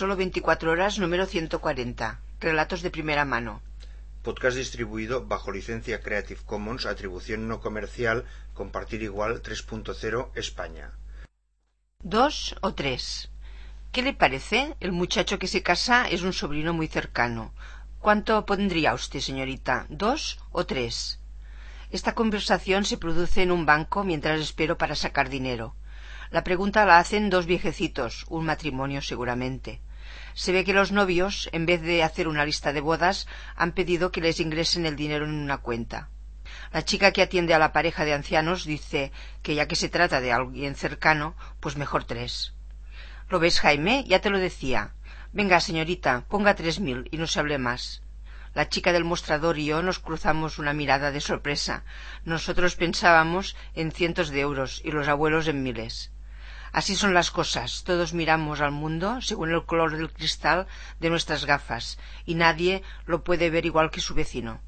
Solo 24 horas número 140. Relatos de primera mano. Podcast distribuido bajo licencia Creative Commons, atribución no comercial, compartir igual 3.0 España. Dos o tres. ¿Qué le parece? El muchacho que se casa es un sobrino muy cercano. ¿Cuánto pondría usted, señorita? ¿Dos o tres? Esta conversación se produce en un banco mientras espero para sacar dinero. La pregunta la hacen dos viejecitos, un matrimonio seguramente. Se ve que los novios, en vez de hacer una lista de bodas, han pedido que les ingresen el dinero en una cuenta. La chica que atiende a la pareja de ancianos dice que ya que se trata de alguien cercano, pues mejor tres. ¿Lo ves, Jaime? Ya te lo decía. Venga, señorita, ponga tres mil y no se hable más. La chica del mostrador y yo nos cruzamos una mirada de sorpresa. Nosotros pensábamos en cientos de euros y los abuelos en miles. Así son las cosas. Todos miramos al mundo según el color del cristal de nuestras gafas y nadie lo puede ver igual que su vecino.